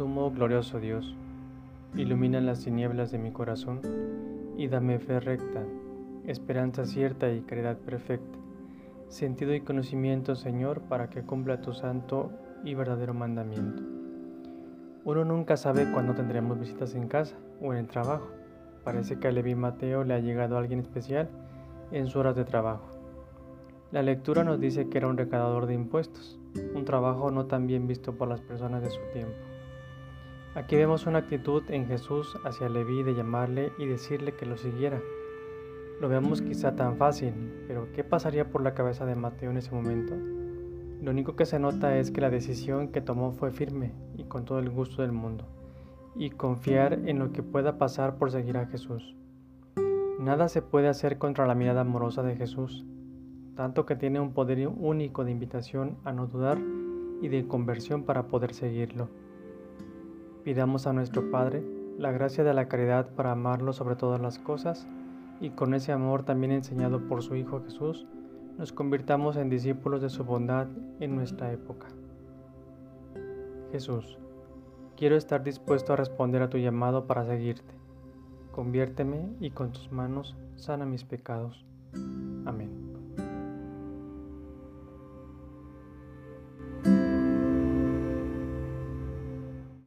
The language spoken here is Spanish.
Sumo glorioso Dios, ilumina las tinieblas de mi corazón y dame fe recta, esperanza cierta y caridad perfecta, sentido y conocimiento, Señor, para que cumpla tu santo y verdadero mandamiento. Uno nunca sabe cuándo tendremos visitas en casa o en el trabajo. Parece que a Levi Mateo le ha llegado alguien especial en su horas de trabajo. La lectura nos dice que era un recaudador de impuestos, un trabajo no tan bien visto por las personas de su tiempo. Aquí vemos una actitud en Jesús hacia Leví de llamarle y decirle que lo siguiera. Lo vemos quizá tan fácil, pero ¿qué pasaría por la cabeza de Mateo en ese momento? Lo único que se nota es que la decisión que tomó fue firme y con todo el gusto del mundo, y confiar en lo que pueda pasar por seguir a Jesús. Nada se puede hacer contra la mirada amorosa de Jesús, tanto que tiene un poder único de invitación a no dudar y de conversión para poder seguirlo. Pidamos a nuestro Padre la gracia de la caridad para amarlo sobre todas las cosas y con ese amor también enseñado por su Hijo Jesús, nos convirtamos en discípulos de su bondad en nuestra época. Jesús, quiero estar dispuesto a responder a tu llamado para seguirte. Conviérteme y con tus manos sana mis pecados.